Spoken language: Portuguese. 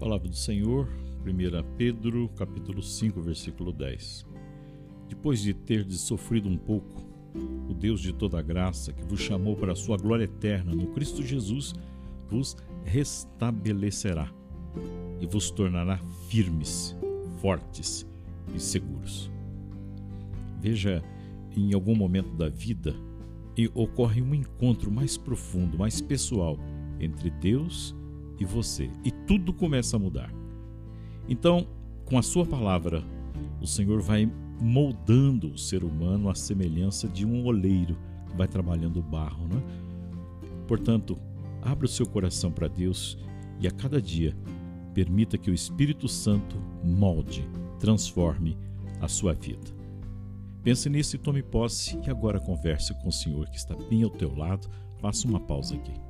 Palavra do Senhor, 1 Pedro, capítulo 5, versículo 10. Depois de ter sofrido um pouco, o Deus de toda graça, que vos chamou para a sua glória eterna no Cristo Jesus, vos restabelecerá e vos tornará firmes, fortes e seguros. Veja, em algum momento da vida, ocorre um encontro mais profundo, mais pessoal entre Deus e você, e tudo começa a mudar. Então, com a sua palavra, o Senhor vai moldando o ser humano à semelhança de um oleiro que vai trabalhando o barro, né? Portanto, abra o seu coração para Deus e a cada dia permita que o Espírito Santo molde, transforme a sua vida. Pense nisso e tome posse e agora converse com o Senhor que está bem ao teu lado. Faça uma pausa aqui.